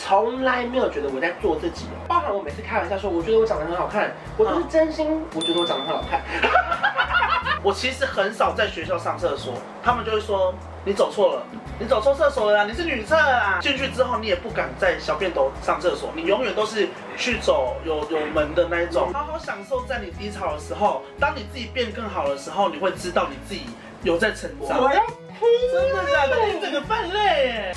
从来没有觉得我在做自己，包含我每次开玩笑说，我觉得我长得很好看，我都是真心，我觉得我长得很好看。我其实很少在学校上厕所，他们就会说你走错了，你走错厕所了，你是女厕啊。进去之后你也不敢在小便斗上厕所，你永远都是去走有有门的那一种。好好享受在你低潮的时候，当你自己变更好的时候，你会知道你自己有在成长。我要哭，真的假的？你整个泛泪耶。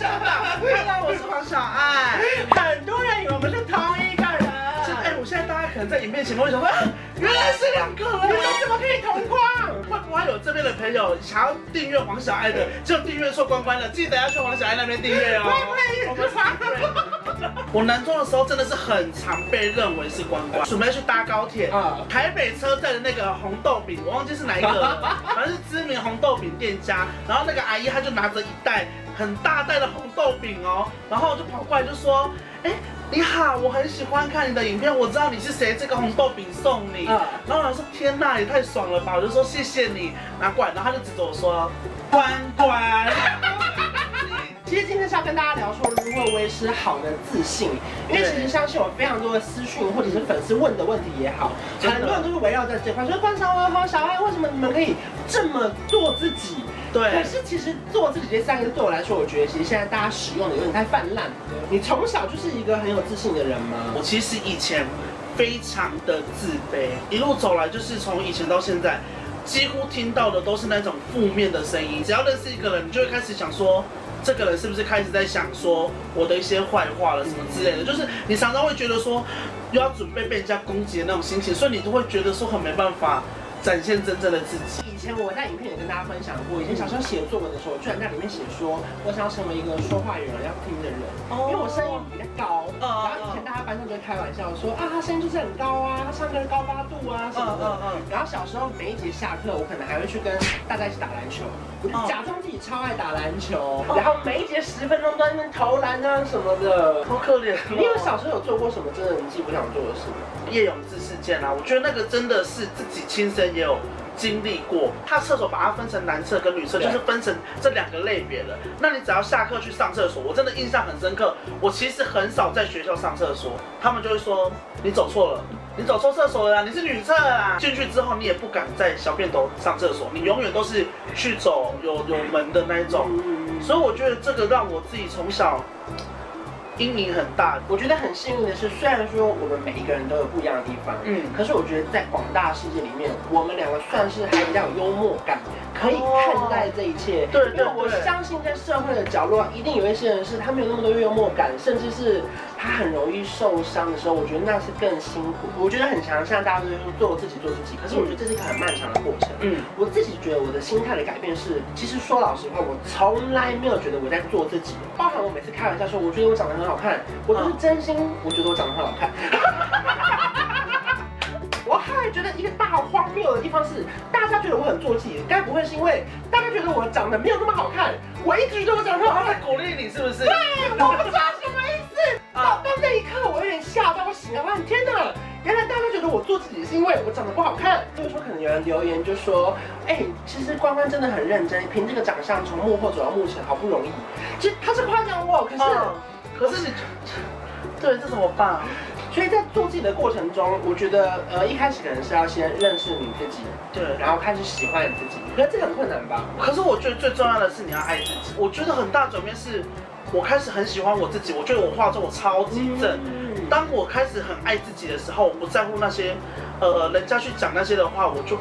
始录哎，吓到！看到我是黄小爱，很多人以为我们是同一个人。哎，我现在大家可能在影片前面会想说，原来是两个人，你们怎么可以同框？会不会有这边的朋友想要订阅黄小爱的，就订阅错关关了？记得要去黄小爱那边订阅哦。我们是我南中的时候真的是很常被认为是关关，准备去搭高铁啊，台北车站的那个红豆饼，我忘记是哪一个了，反正是知名红豆饼店家。然后那个阿姨她就拿着一袋很大袋的红豆饼哦，然后就跑过来就说，哎。你好，我很喜欢看你的影片，我知道你是谁，这个红豆饼送你。嗯、然后我说天哪，也太爽了吧！我就说谢谢你，拿过来，然后她就指着我说关关。其实今天是要跟大家聊说如何维持好的自信，因为其实相信有非常多的私讯或者是粉丝问的问题也好，很多人都是围绕在这块，说关韶文和小爱为什么你们可以这么做自己？对，可是其实做自己这三个字对我来说，我觉得其实现在大家使用的有点太泛滥。你从小就是一个很有自信的人吗？我其实以前非常的自卑，一路走来就是从以前到现在，几乎听到的都是那种负面的声音。只要认识一个人，你就会开始想说，这个人是不是开始在想说我的一些坏话了什么之类的。就是你常常会觉得说，又要准备被人家攻击的那种心情，所以你都会觉得说很没办法。展现真正的自己。以前我在影片也跟大家分享过，以前小时候写作文的时候，居然在里面写说，我想要成为一个说话有人要听的人，因为我声音比较高。然后以前大家班上就会开玩笑说，啊，他声音就是很高啊，他唱歌高八度啊什么的。然后小时候每一节下课，我可能还会去跟大家一起打篮球，我就假装自己超爱打篮球，然后每一节十分钟都在那边投篮啊什么的，好可怜。你有小时候有做过什么真的你自己不想做的事吗？叶永志事件啊，我觉得那个真的是自己亲身也有经历过。他厕所把它分成男厕跟女厕，就是分成这两个类别了。那你只要下课去上厕所，我真的印象很深刻。我其实很少在学校上厕所，他们就会说你走错了，你走错厕所了，你是女厕啊。进去之后你也不敢在小便斗上厕所，你永远都是去走有有门的那一种。所以我觉得这个让我自己从小。阴影很大，我觉得很幸运的是，虽然说我们每一个人都有不一样的地方，嗯，可是我觉得在广大世界里面，我们两个算是还比较有幽默感，可以看待这一切。对，因为我相信在社会的角落，一定有一些人是他没有那么多幽默感，甚至是他很容易受伤的时候，我觉得那是更辛苦。我觉得很强，像大家都是做自己做自己，可是我觉得这是一个很漫长的过程。嗯，我自己觉得我的心态的改变是，其实说老实话，我从来没有觉得我在做自己，包含我每次开玩笑说，我觉得我长得很好看，我都是真心，我觉得我长得很好看。我还觉得一个大荒谬的地方是，大家觉得我很做自己，该不会是因为大家觉得我长得没有那么好看？我一直觉得我长得很好看，在鼓励你是不是？对，我不知道什么意思。到到那一刻，我有点吓到，我醒了，半天哪！原来大家觉得我做自己是因为我长得不好看。所以说，可能有人留言就说，哎、欸，其实关关真的很认真，凭这个长相从幕后走到幕前，好不容易。其实他是夸奖我，可是。嗯可是你，对，这怎么办？所以在做自己的过程中，我觉得，呃，一开始可能是要先认识你自己，对，然后开始喜欢你自己。可是这个很困难吧？可是我觉得最重要的是你要爱自己。我觉得很大转变是，我开始很喜欢我自己。我觉得我化妆我超级正。嗯、当我开始很爱自己的时候，我不在乎那些，呃，人家去讲那些的话，我就。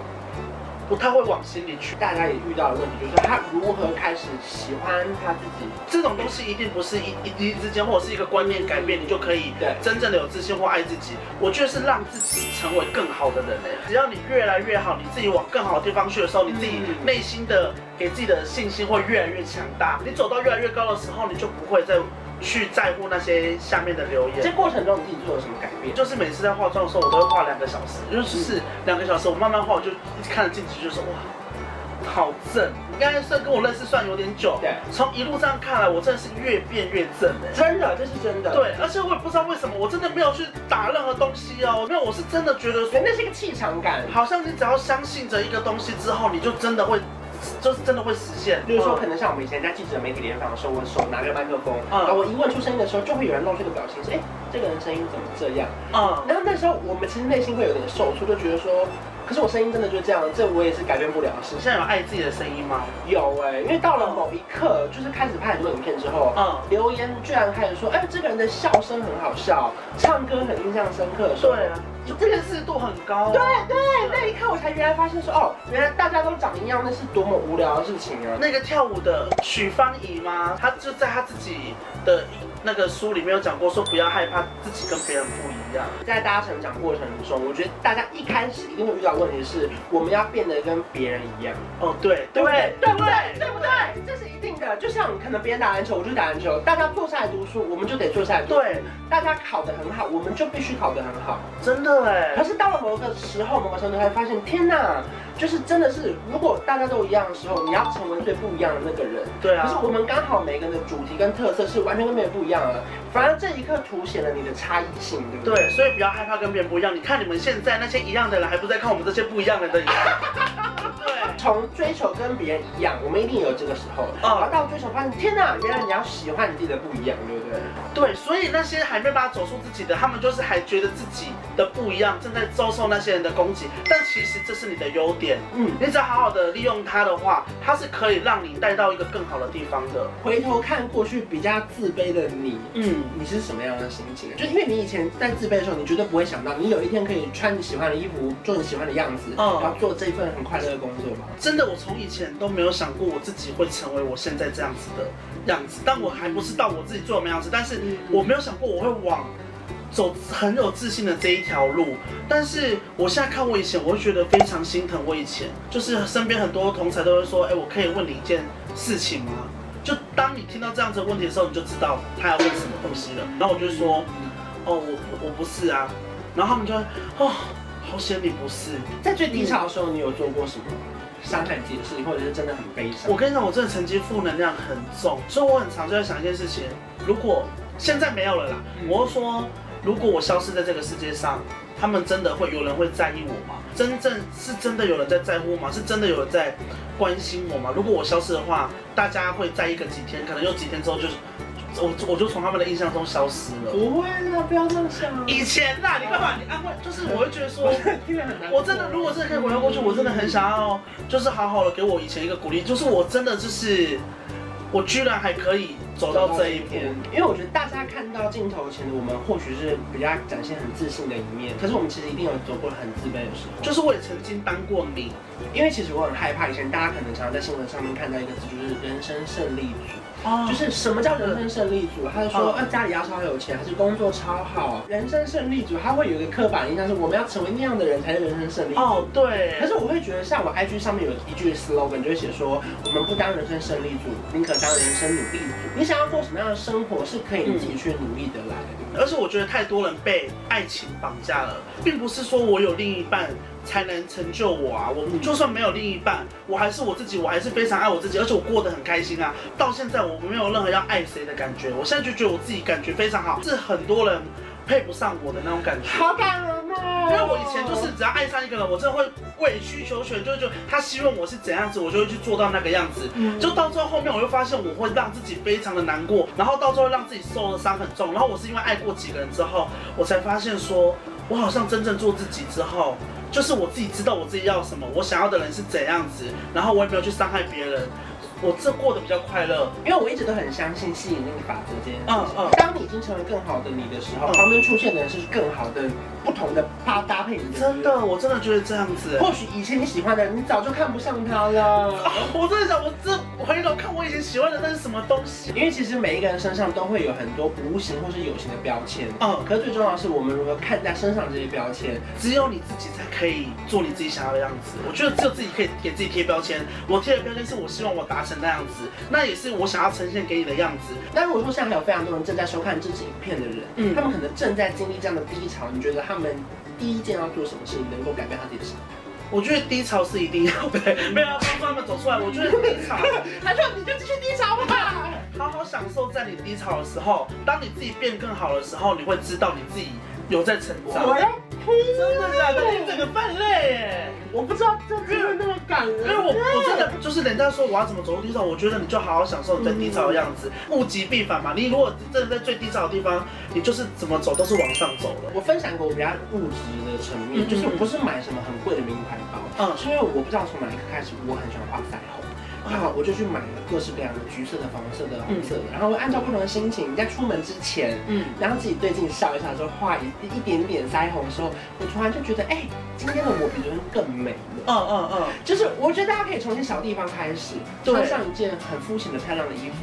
不太会往心里去，大家也遇到的问题，就是他如何开始喜欢他自己。这种东西一定不是一一一之间，或者是一个观念改变，你就可以对真正的有自信或爱自己。我觉得是让自己成为更好的人嘞。只要你越来越好，你自己往更好的地方去的时候，你自己内心的给自己的信心会越来越强大。你走到越来越高的时候，你就不会再。去在乎那些下面的留言。这过程中你自己做了什么改变？就是每次在化妆的时候，我都会化两个小时，就是两个小时，我慢慢化，我就一直看着镜子，就说哇，好正。应该算跟我认识算有点久。对，从一路上看来，我真的是越变越正哎，真的，这是真的。对，而且我也不知道为什么，我真的没有去打任何东西哦，没有我是真的觉得说，那是一个气场感，好像你只要相信着一个东西之后，你就真的会。就是真的会实现，比如说可能像我们以前在记者媒体联访的时候，我手拿个麦克风，嗯，然后我一问出声音的时候，就会有人露出个表情，说，哎，这个人声音怎么这样？嗯，然后那时候我们其实内心会有点受挫，就觉得说。可是我声音真的就这样，这我也是改变不了的事。现在有爱自己的声音吗？有哎、欸，因为到了某一刻，就是开始拍很多影片之后，嗯，留言居然开始说，哎，这个人的笑声很好笑，唱歌很印象深刻。对啊，就辨识度很高。对对，那一刻我才原来发现说，哦，原来大家都长一样，那是多么无聊的事情啊。那个跳舞的许芳怡吗？她就在她自己的那个书里面有讲过，说不要害怕自己跟别人不一样。在大家成长过程中，我觉得大家一开始一定会遇到问题是，我们要变得跟别人一样。哦，对，对不对？对不对？对不对？这是一定的。就像可能别人打篮球，我就打篮球；大家坐下来读书，我们就得坐下来读书。对，大家考得很好，我们就必须考得很好。真的哎。可是到了某个时候，某个时候发现，天哪！就是真的是，如果大家都一样的时候，你要成为最不一样的那个人。对啊。可是我们刚好每个人的主题跟特色是完全跟别人不一样的，反而这一刻凸显了你的差异性，对不对？对，所以不要害怕跟别人不一样。你看你们现在那些一样的人，还不在看我们这些不一样的人的一样。从追求跟别人一样，我们一定有这个时候。然后到追求发现，天哪，原来你要喜欢你自己的不一样，对不对？对，所以那些还没办法走出自己的，他们就是还觉得自己的不一样，正在遭受那些人的攻击。但其实这是你的优点，嗯，你只要好好的利用它的话，它是可以让你带到一个更好的地方的。回头看过去比较自卑的你，嗯，你是什么样的心情？就因为你以前在自卑的时候，你绝对不会想到，你有一天可以穿你喜欢的衣服，做你喜欢的样子，嗯，然后做这一份很快乐的工作吧。真的，我从以前都没有想过我自己会成为我现在这样子的样子。但我还不是到我自己做什么样子，但是我没有想过我会往走很有自信的这一条路。但是我现在看我以前，我会觉得非常心疼。我以前就是身边很多同侪都会说：“哎，我可以问你一件事情吗？”就当你听到这样子的问题的时候，你就知道他要问什么东西了。然后我就说：“哦，我我不是啊。”然后他们就会：“哦，好险你不是。”在最低潮的时候，你有做过什么？伤害自己的事情，或者是真的很悲伤。我跟你讲，我真的曾经负能量很重，所以我很常就在想一件事情：如果现在没有了啦，我会说，如果我消失在这个世界上，他们真的会有人会在意我吗？真正是真的有人在在乎吗？是真的有人在关心我吗？如果我消失的话，大家会在意个几天，可能有几天之后就是。我我就从他们的印象中消失了。不会啦，不要这样想。以前啦，你干嘛？你安慰，就是我会觉得说，我真的如果真的可以回到过去，我真的很想要，就是好好的给我以前一个鼓励，就是我真的就是，我居然还可以走到这一步。因为我觉得大家看到镜头前的我们，或许是比较展现很自信的一面，可是我们其实一定有走过很自卑的时候。就是我也曾经当过你，因为其实我很害怕，以前大家可能常常在新闻上面看到一个字，就是人生胜利组。哦，就是什么叫人生胜利组？他就说，呃，家里要超有钱，还是工作超好？人生胜利组，他会有一个刻板印象，是我们要成为那样的人才是人生胜利组。哦，对。可是我会觉得，像我 IG 上面有一句 slogan，就会写说，我们不当人生胜利组，宁可当人生努力组。你想要过什么样的生活，是可以你自己去努力的来的。而且我觉得太多人被爱情绑架了，并不是说我有另一半。才能成就我啊！我就算没有另一半，我还是我自己，我还是非常爱我自己，而且我过得很开心啊！到现在我没有任何要爱谁的感觉，我现在就觉得我自己感觉非常好，是很多人配不上我的那种感觉。好感人哦！因为我以前就是只要爱上一个人，我真的会委曲求全，就是就他希望我是怎样子，我就会去做到那个样子。就到最后后面，我又发现我会让自己非常的难过，然后到最后让自己受的伤很重。然后我是因为爱过几个人之后，我才发现说，我好像真正做自己之后。就是我自己知道我自己要什么，我想要的人是怎样子，然后我也没有去伤害别人。我这过得比较快乐，因为我一直都很相信吸引力法则这件事情。嗯嗯。当你已经成为更好的你的时候，旁边出现的人是更好的、不同的搭搭配你的。真的，我真的觉得这样子。或许以前你喜欢的人，你早就看不上他了。我真的想，我这回头看我以前喜欢的那是什么东西？因为其实每一个人身上都会有很多无形或是有形的标签。嗯。可是最重要的是，我们如何看待身上这些标签？只有你自己才可以做你自己想要的样子。我觉得只有自己可以给自己贴标签。我贴的标签是我希望我达成。成那样子，那也是我想要呈现给你的样子。那如果说现在还有非常多人正在收看这支影片的人，嗯，他们可能正在经历这样的低潮，你觉得他们第一件要做什么事情能够改变他自己的生活？我觉得低潮是一定要对，没有要帮助他们走出来。我觉得低潮，他说你就继续低潮吧，好好享受在你低潮的时候，当你自己变更好的时候，你会知道你自己有在成长。我要哭，真的假的？你整个泛泪耶！我不知道这真的那么感人，因为我我真的就是人家说我要怎么走出低潮，我觉得你就好好享受你在低潮的样子，物极必反嘛。你如果真的在最低潮的地方，你就是怎么走都是往上走了。我分享过我比较物质的层面，就是我不是买什么很贵的名牌包，嗯，是因为我不知道从哪一刻开始，我很喜欢画彩虹。好，我就去买了各式各样的橘色的、黄色的、红色的，然后按照不同的心情，你在出门之前，嗯，然后自己对镜笑一下的时候，画一一点点腮红的时候，我突然就觉得，哎，今天的我比昨天更美了。嗯嗯嗯，就是我觉得大家可以从一些小地方开始，穿上一件很肤浅的漂亮的衣服。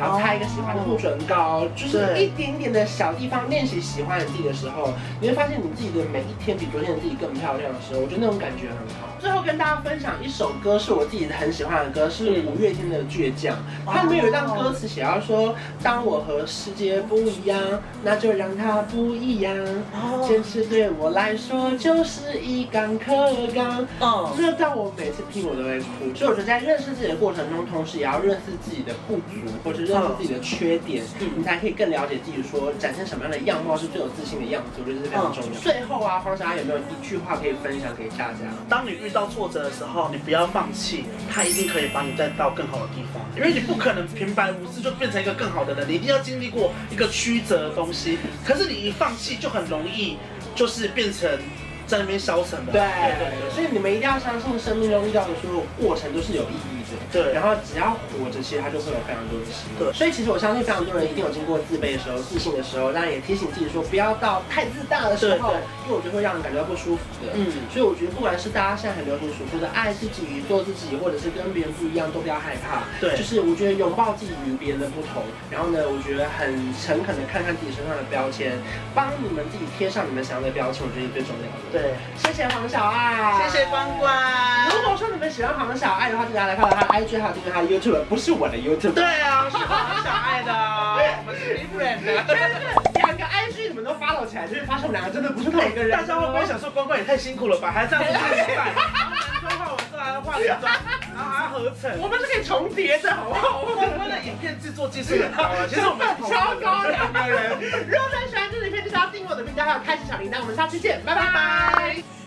然后擦一个喜欢的护唇膏，就是一点点的小地方练习喜欢的自己的时候，你会发现你自己的每一天比昨天的自己更漂亮的时候，我觉得那种感觉很好。最后跟大家分享一首歌，是我自己很喜欢的歌，是五月天的《倔强》。它里面有一段歌词写到说：“当我和世界不一样，那就让它不一样。坚持对我来说就是一杆克钢。”哦，这让我每次听我都会哭。所以我觉得在认识自己的过程中，同时也要认识自己的不足，或者是。认识自己的缺点，你才可以更了解自己，说展现什么样的样貌是最有自信的样子，我觉得这是非常重要。最后啊，黄小爱有没有一句话可以分享给大家？当你遇到挫折的时候，你不要放弃，他一定可以把你带到更好的地方，因为你不可能平白无事就变成一个更好的人，你一定要经历过一个曲折的东西。可是你一放弃，就很容易就是变成在那边消沉的。对，所以你们一定要相信，生命中遇到的所有过程都是有意义的。对，然后只要活着，其实它就会有非常多的希望。对，所以其实我相信非常多人一定有经过自卑的时候、自信的时候，当然也提醒自己说不要到太自大的时候，因为我觉得会让人感觉到不舒服的。嗯，所以我觉得不管是大家现在很流行所说的爱自己、做自己，或者是跟别人不一样，都不要害怕。对，就是我觉得拥抱自己与别人的不同，然后呢，我觉得很诚恳的看看自己身上的标签，帮你们自己贴上你们想要的标签，我觉得是最重要的。对，谢谢黄小爱，谢谢关关。如果说你们喜欢黄小爱的话，就大家来看到他的 IG 还有订阅他的 YouTube，不是我的 YouTube。对啊，是黄小爱的，我们是 different 的。两个 IG 你们都 follow 起来，就是发现我们两个真的不是同一个人。大家会不会想说关关也太辛苦了吧，还这样子化妆，然后男装化完之后还要化个妆，然后还要合成，我们是可以重叠的，好不好？我们的影片制作技术很高啊，其实我们超高两个人。如果大家喜欢这支影片，就要订阅我的频道，还有开启小铃铛。我们下期见，拜拜。